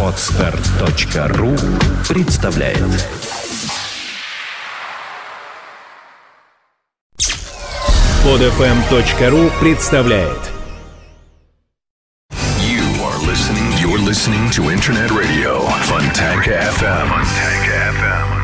Отстар.ру представляет Подфм.ру представляет You are listening, you're listening to Internet Radio Fontanka FM. Fontanka FM.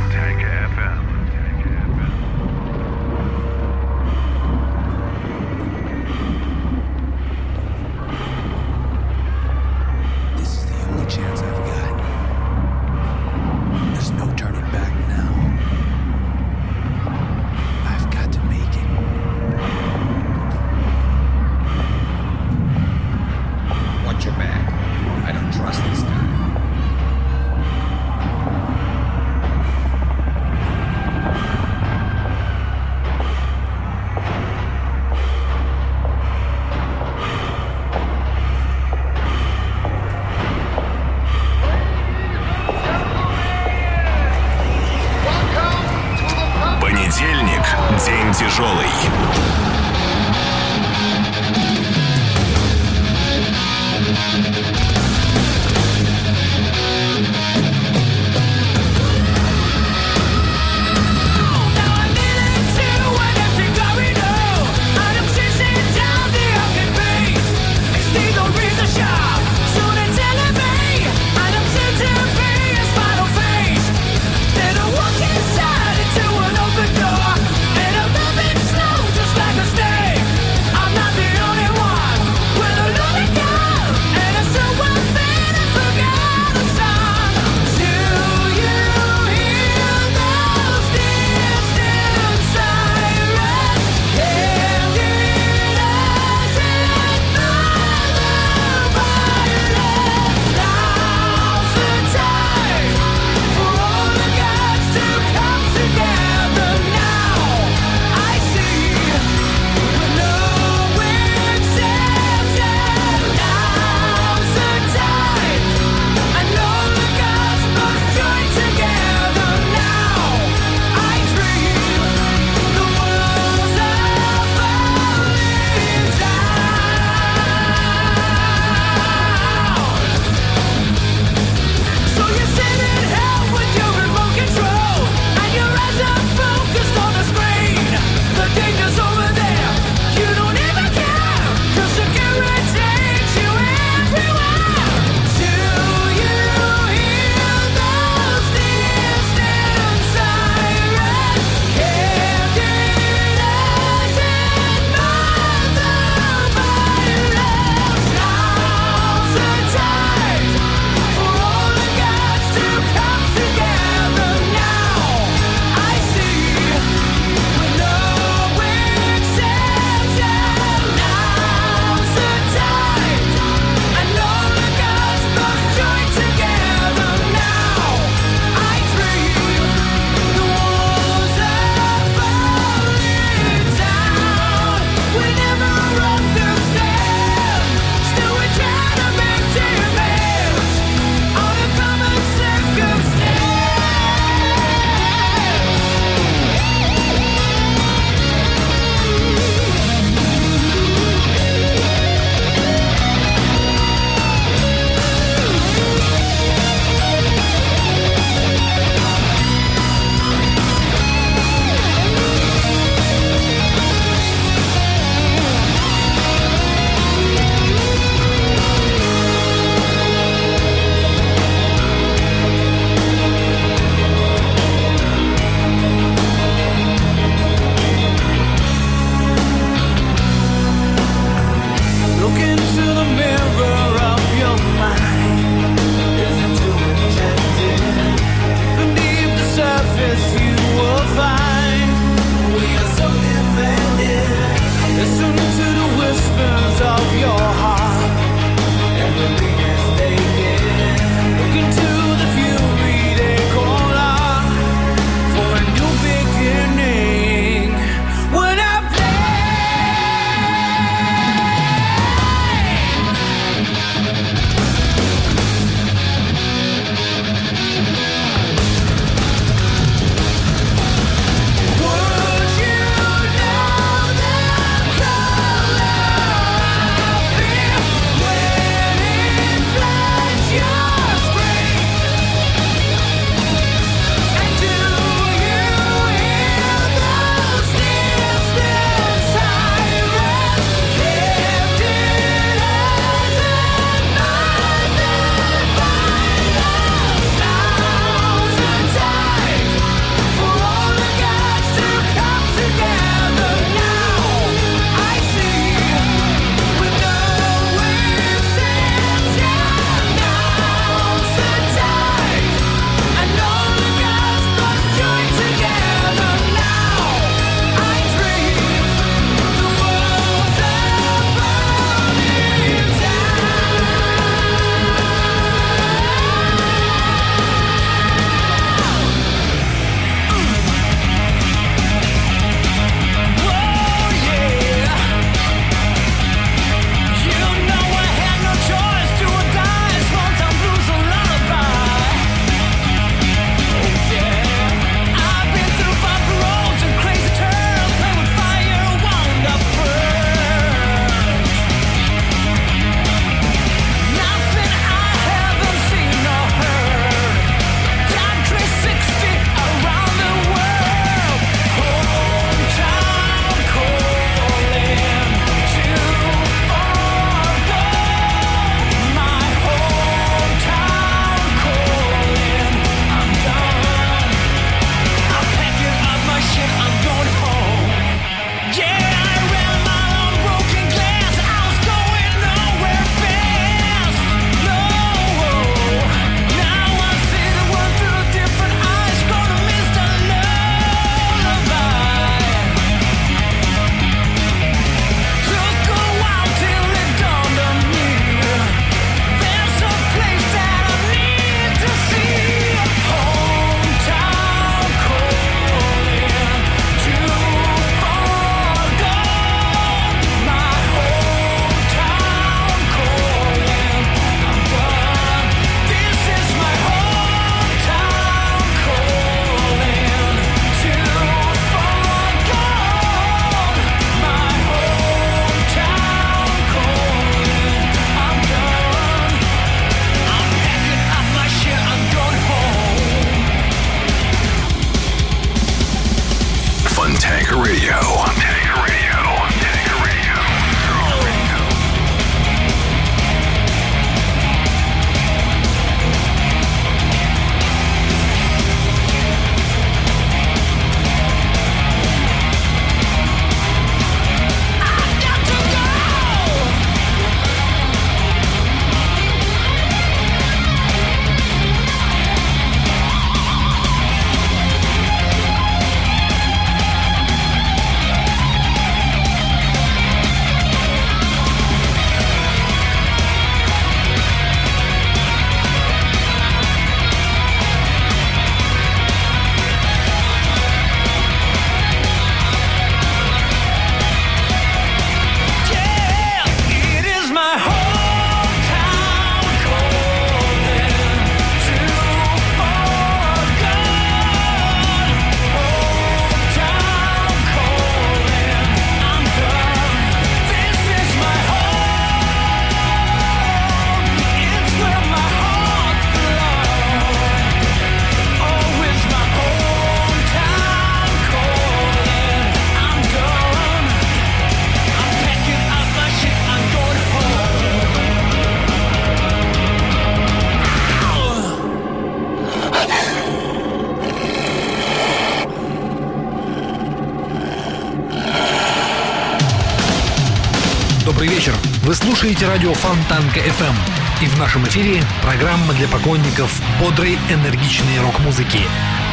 Слушаете радио Фонтанка FM. И в нашем эфире программа для поклонников бодрой, энергичной рок-музыки.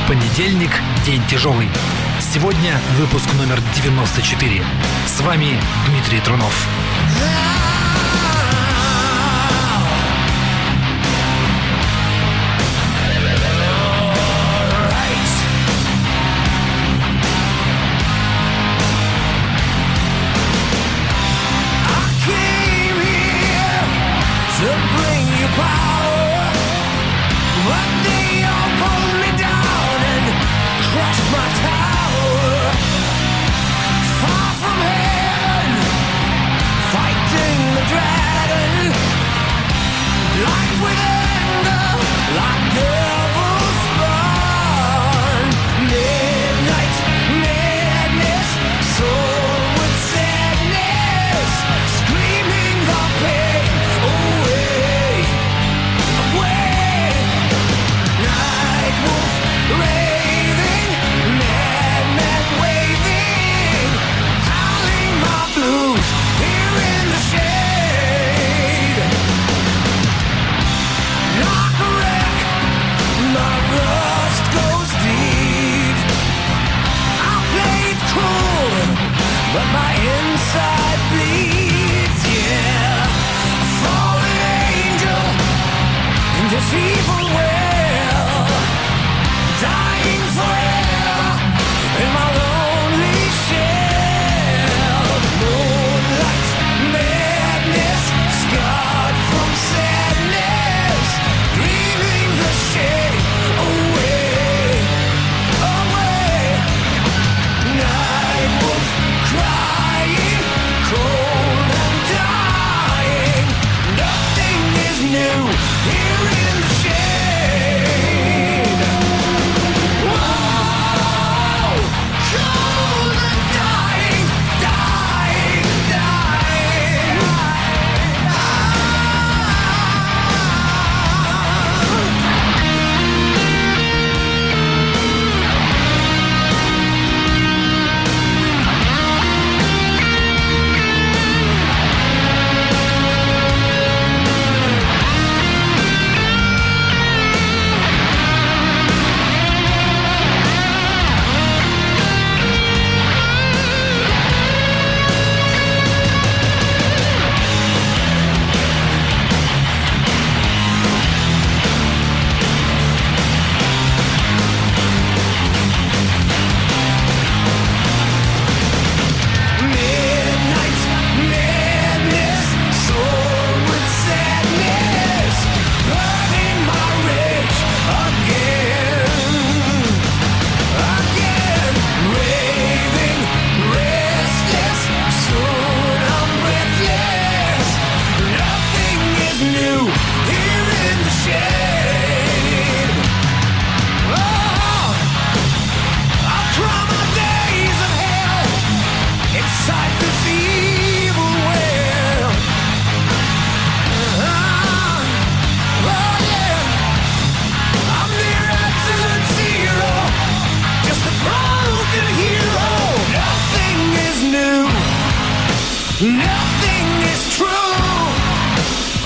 Понедельник, день тяжелый. Сегодня выпуск номер 94. С вами Дмитрий Трунов.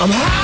I'm high.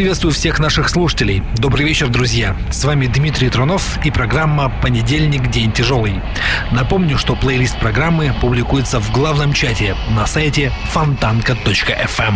приветствую всех наших слушателей. Добрый вечер, друзья. С вами Дмитрий Трунов и программа «Понедельник. День тяжелый». Напомню, что плейлист программы публикуется в главном чате на сайте фонтанка.фм.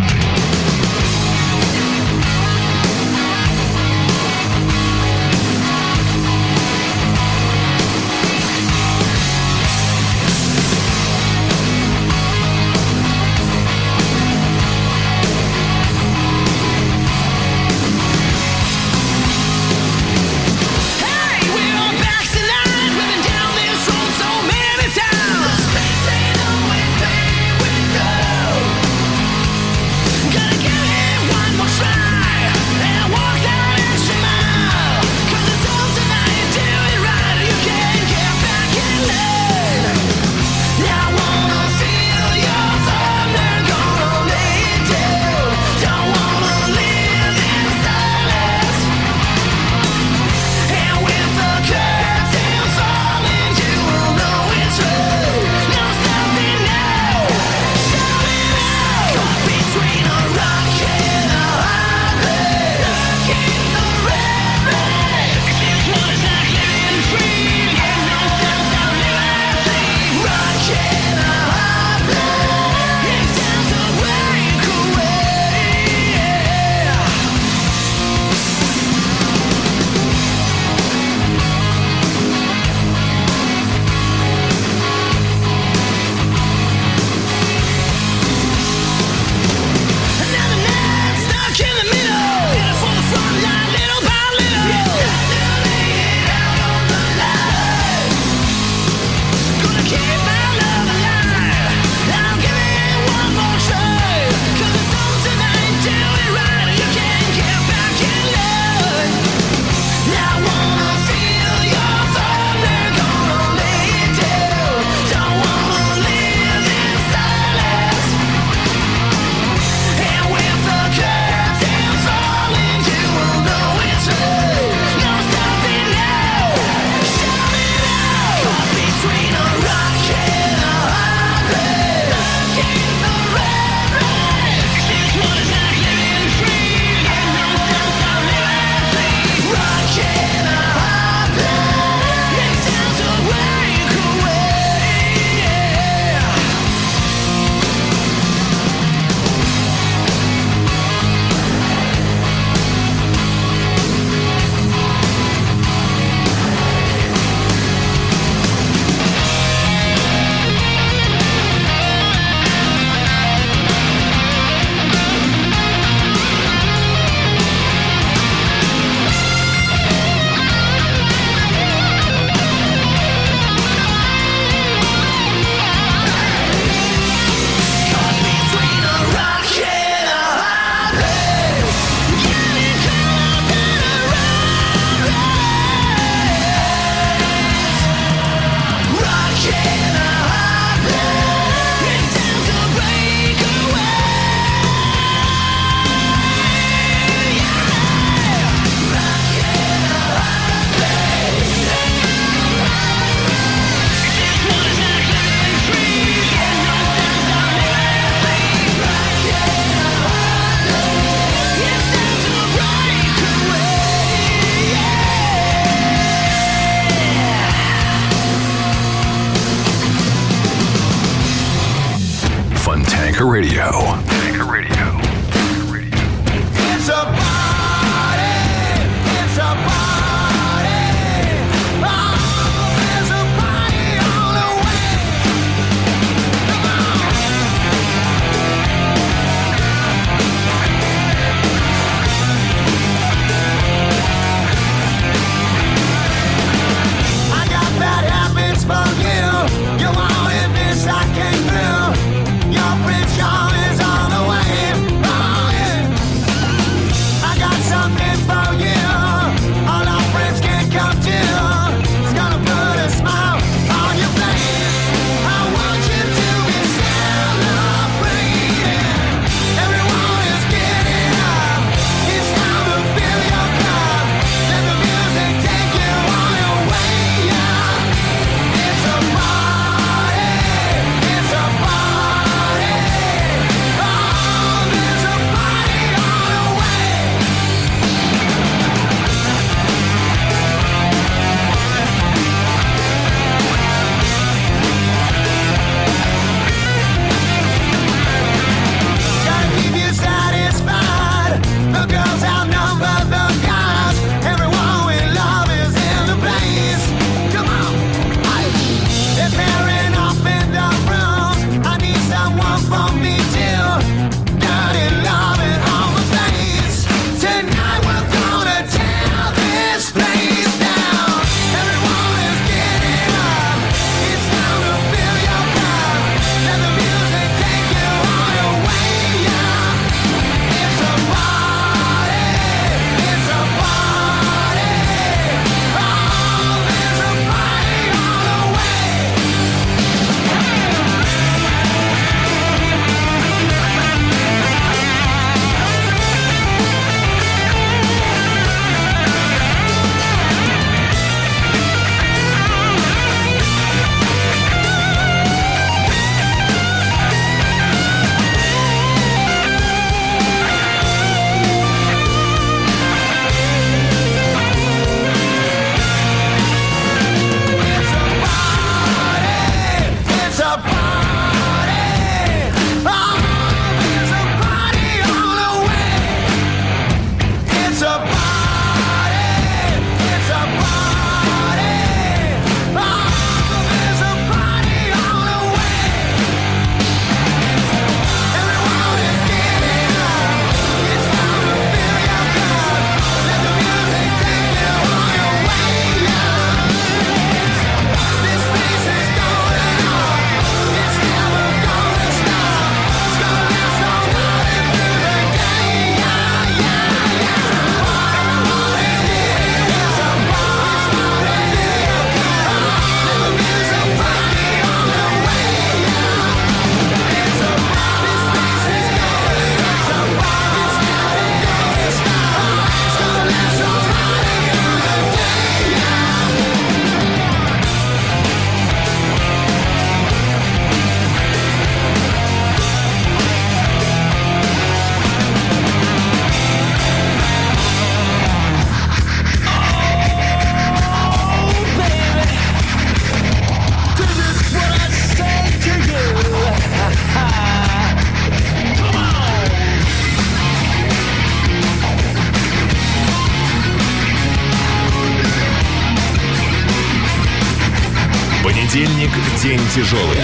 день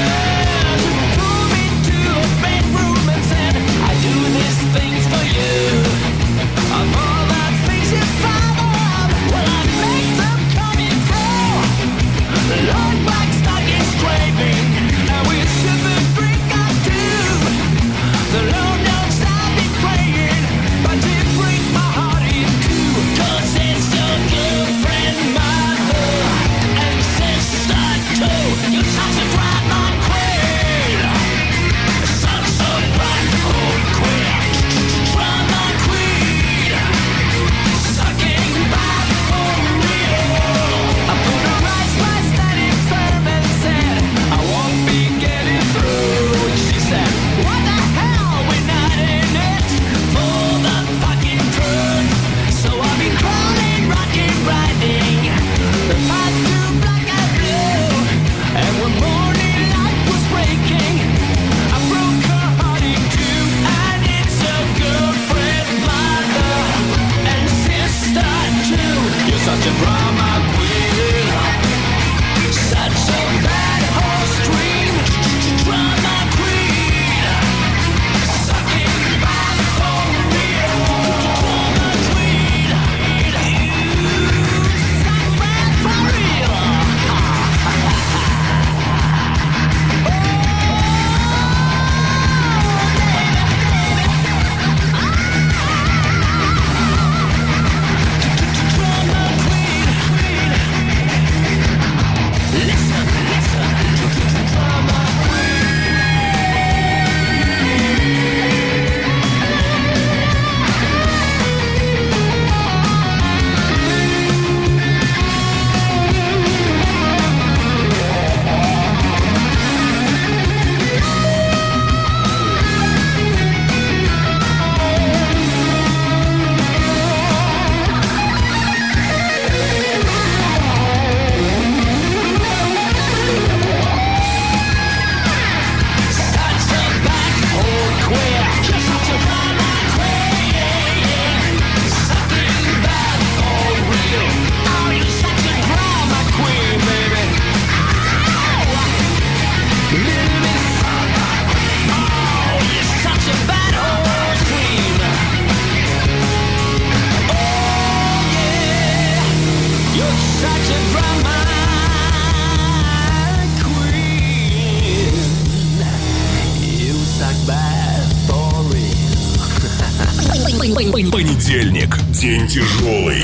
тяжелый.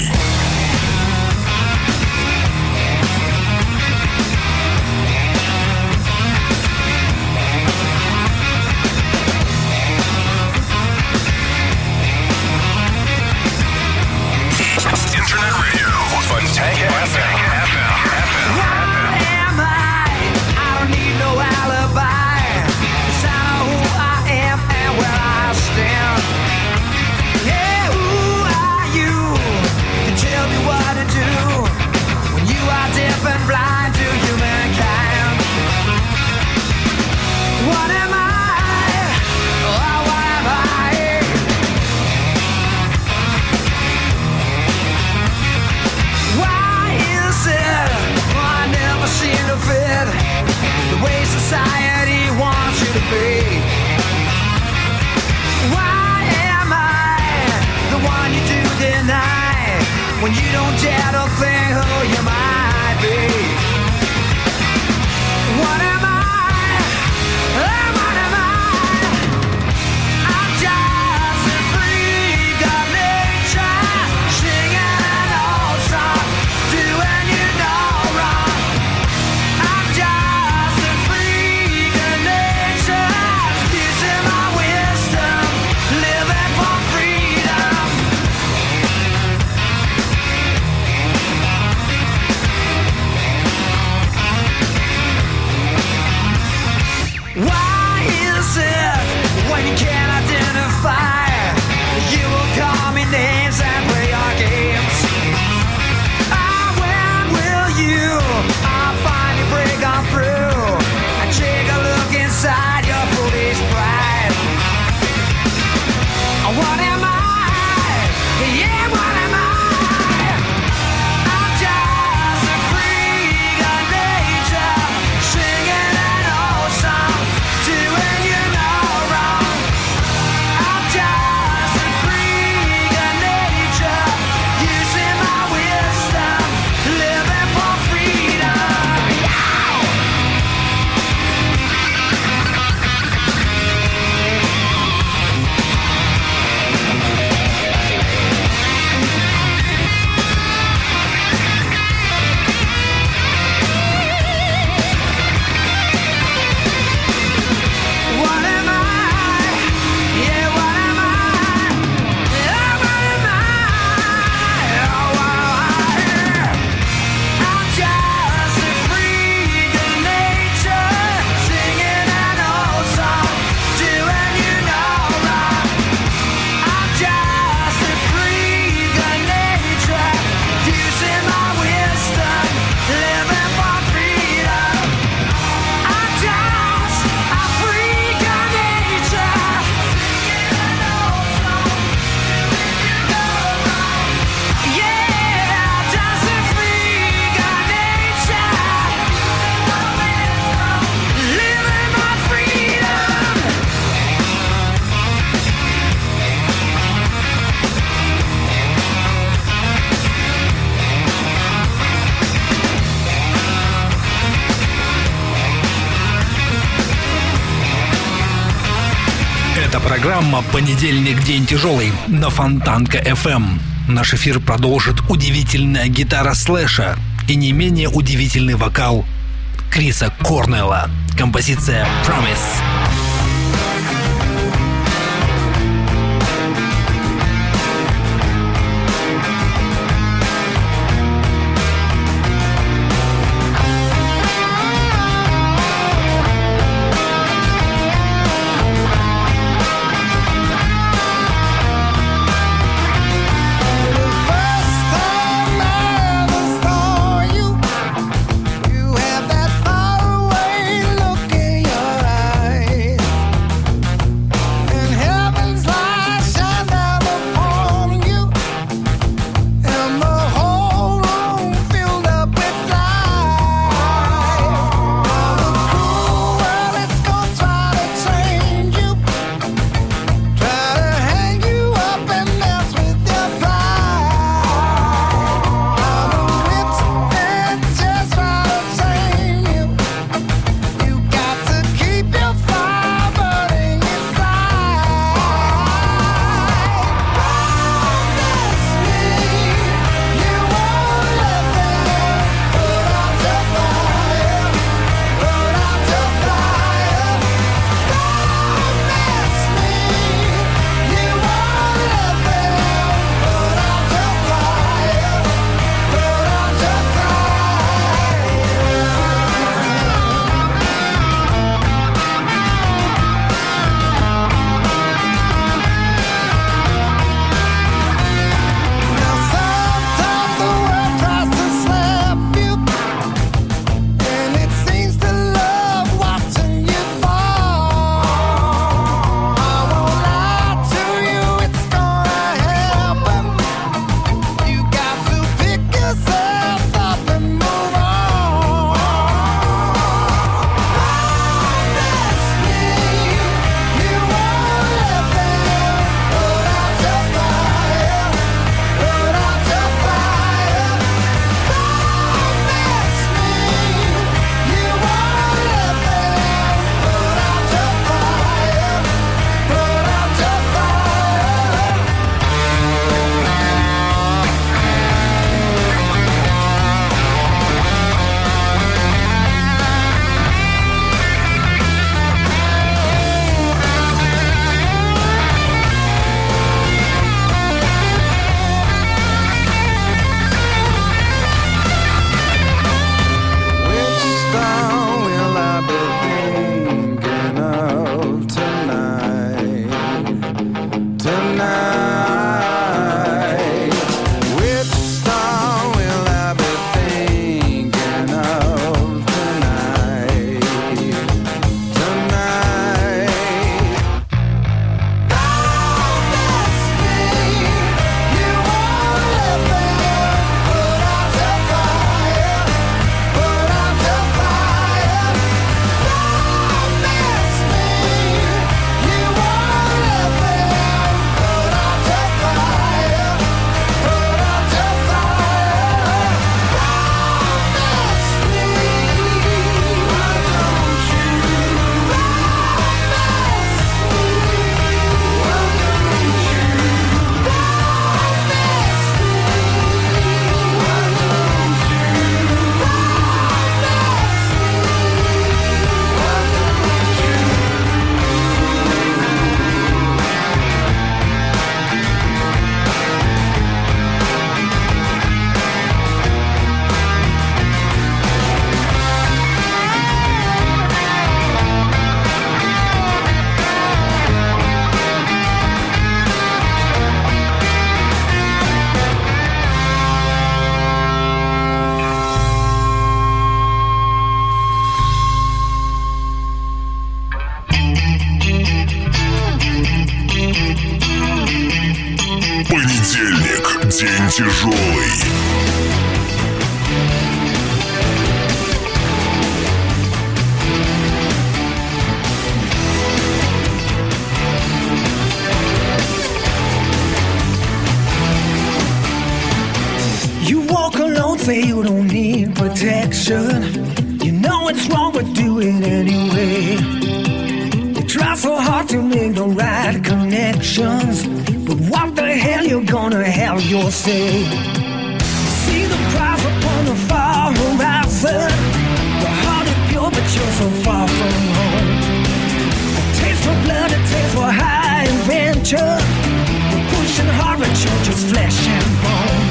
программа «Понедельник. День тяжелый» на Фонтанка FM. Наш эфир продолжит удивительная гитара слэша и не менее удивительный вокал Криса Корнелла. Композиция «Promise». say you don't need protection. You know it's wrong, but do it anyway. You try so hard to make the right connections, but what the hell you gonna have your say? See the prize upon the far horizon. Your heart is pure, but you're so far from home. A taste for blood, a taste for high adventure. You're pushing hard, but you're just flesh and bone.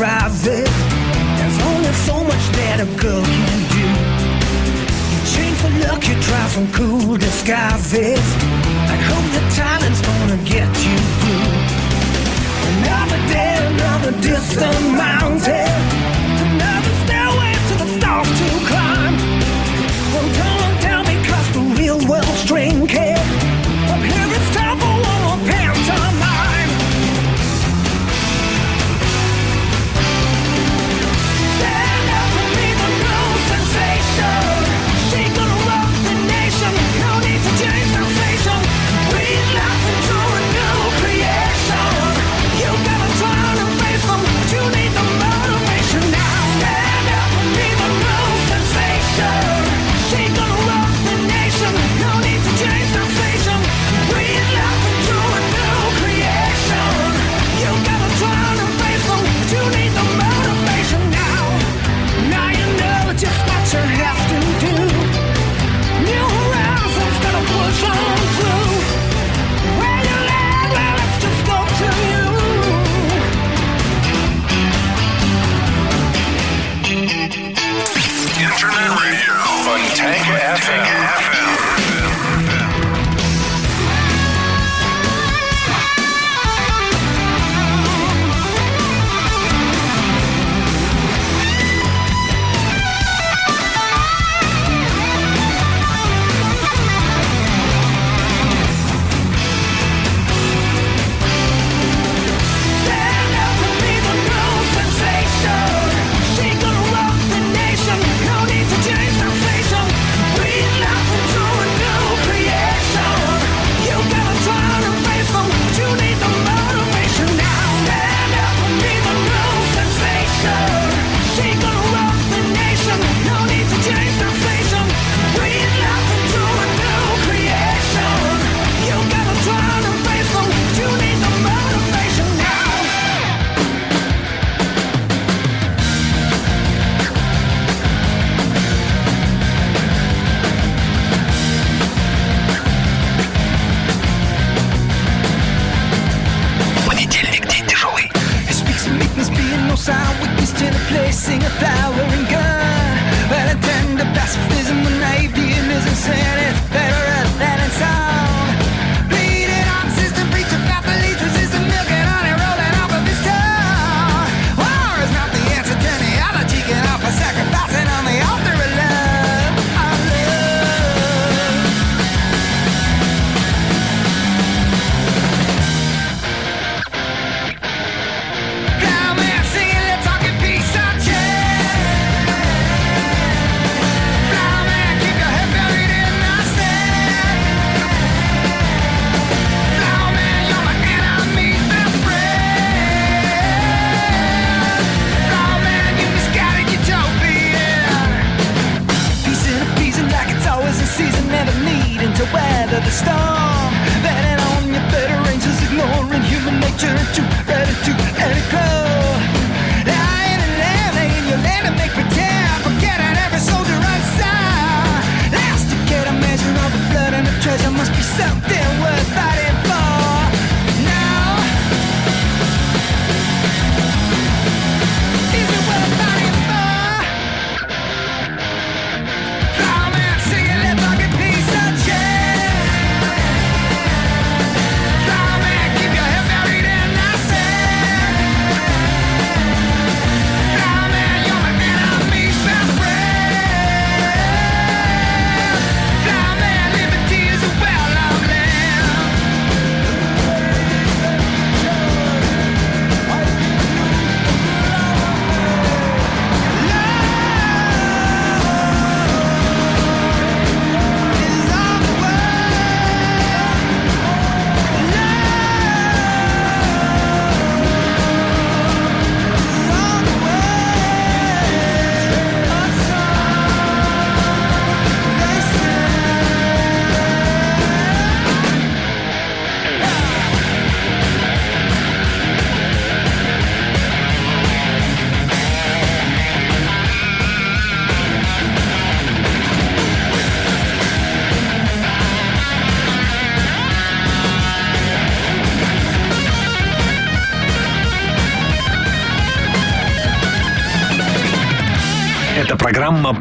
private. There's only so much that a girl can do. You change for luck, you try some cool disguises. I hope the talent's gonna get you through. Another day, another distant mountain. Another stairway to the stars to climb. Don't the real world's drinking. Placing a flowering gun Well I tend to pacifism when atheism is insanity.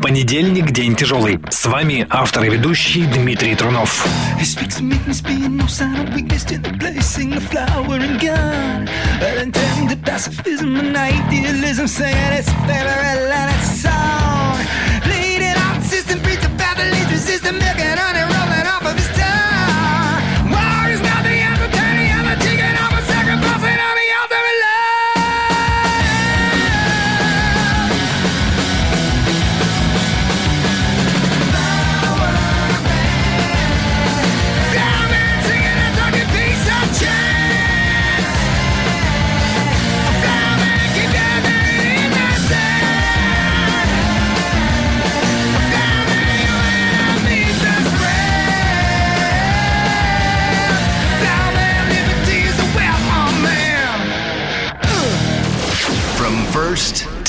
Понедельник – день тяжелый. С вами автор и ведущий Дмитрий Трунов. Bleeding out system, preacher, babble, resistant, milking on and rolling off of his tongue.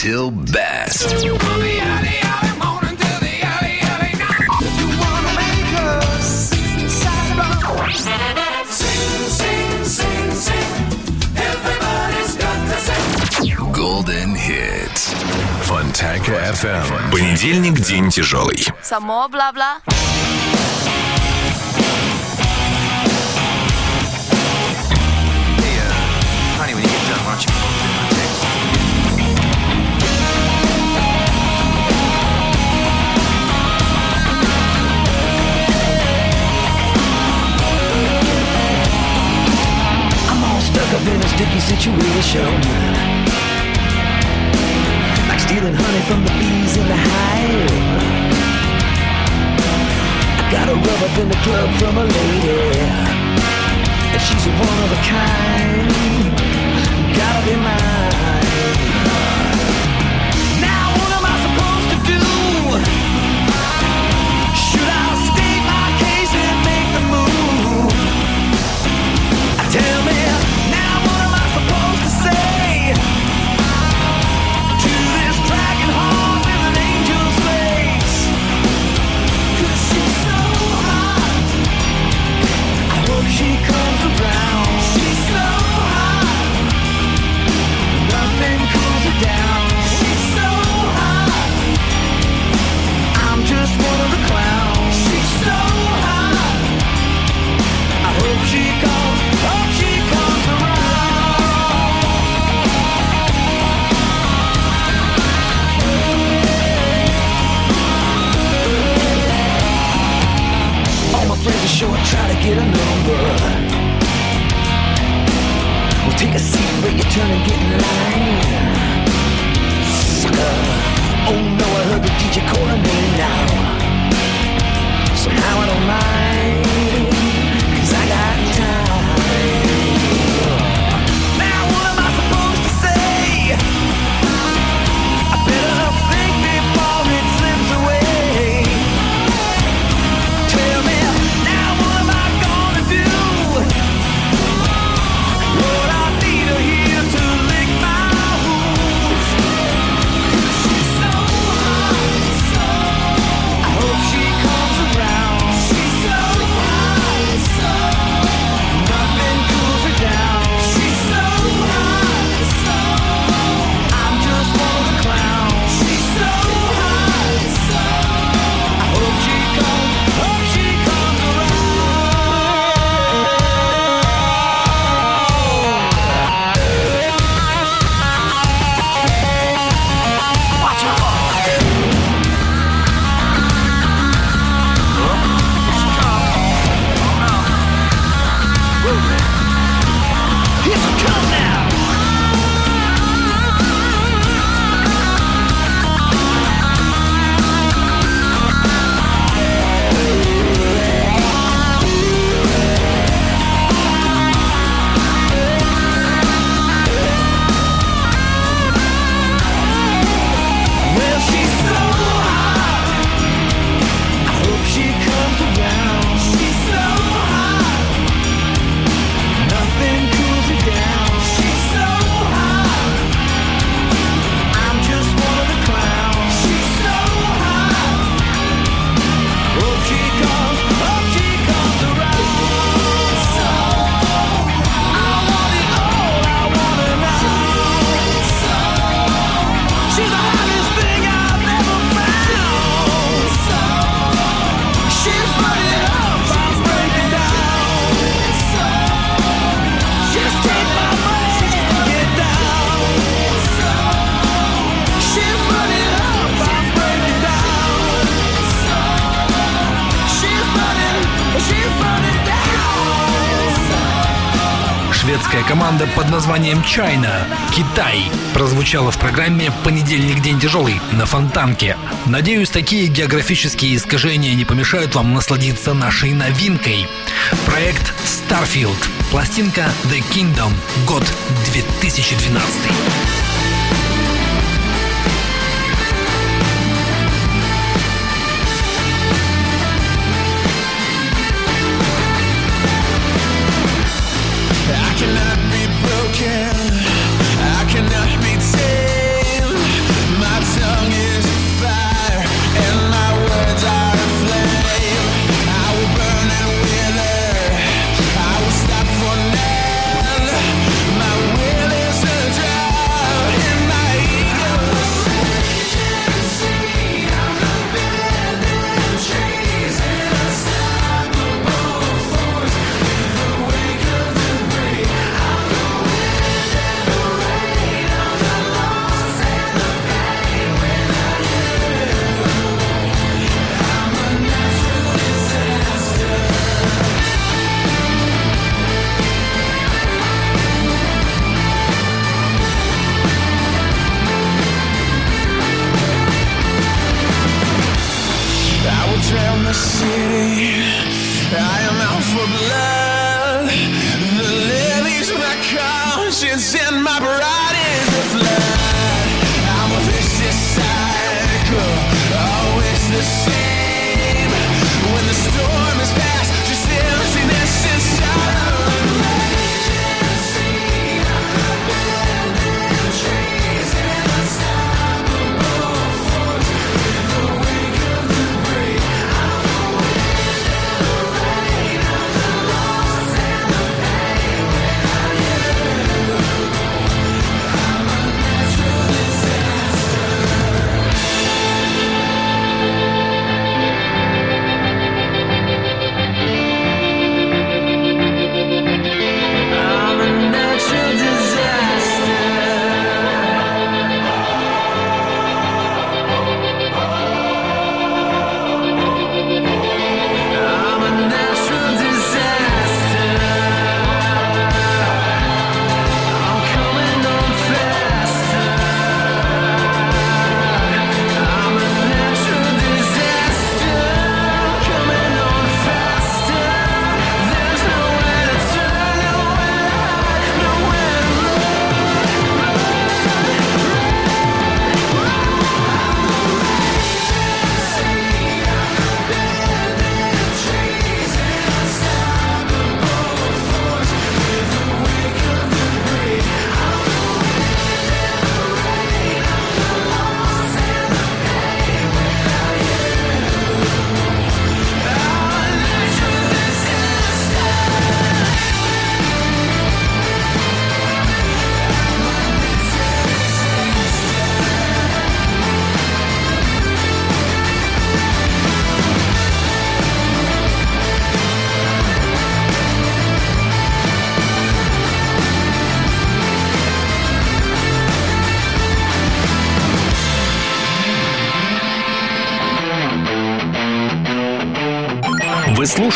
till best. Golden Hits. Фонтанка FM. Понедельник день тяжелый. Само бла-бла. up in a sticky situation. Like stealing honey from the bees in the hive. I got a rub up in the club from a lady. And she's one of a kind. Gotta be mine. try to get a number. Well, take a seat, but you turn and get in line. Sucker. Oh no, I heard the DJ call a name now. Somehow I don't mind. названием «China» — «Китай» прозвучало в программе «Понедельник. День тяжелый» на Фонтанке. Надеюсь, такие географические искажения не помешают вам насладиться нашей новинкой. Проект Starfield. Пластинка The Kingdom. Год 2012.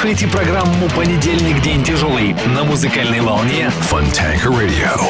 слушаете программу «Понедельник. День тяжелый» на музыкальной волне Фонтанка Радио.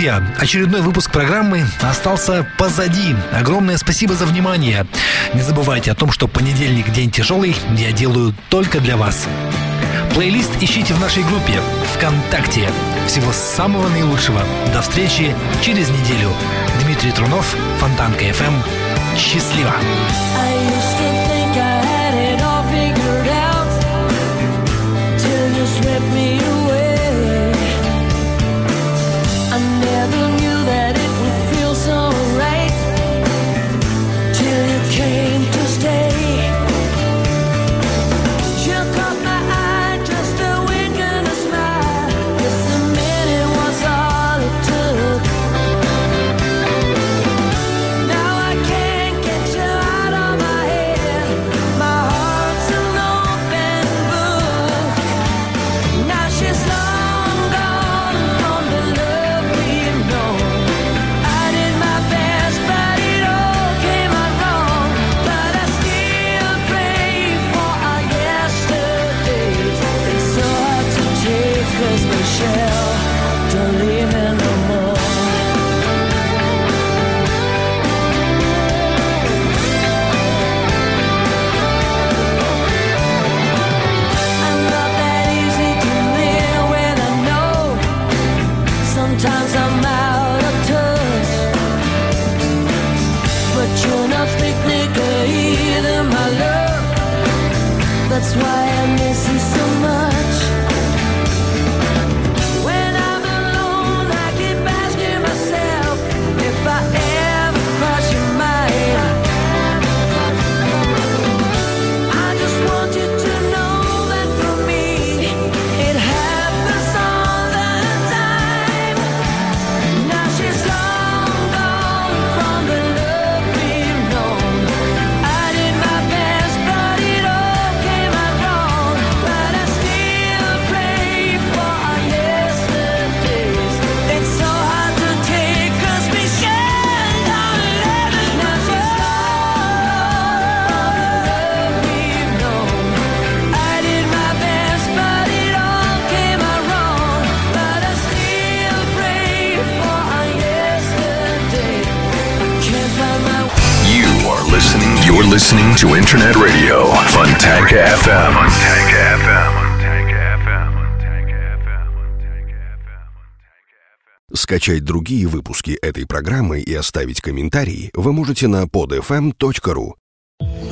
друзья, очередной выпуск программы остался позади. Огромное спасибо за внимание. Не забывайте о том, что понедельник день тяжелый, я делаю только для вас. Плейлист ищите в нашей группе ВКонтакте. Всего самого наилучшего. До встречи через неделю. Дмитрий Трунов, Фонтанка FM. Эм. Счастливо! А Скачать другие выпуски этой программы и оставить комментарий вы можете на podfm.ru.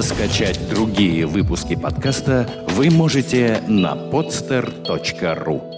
Скачать другие выпуски подкаста вы можете на podster.ru.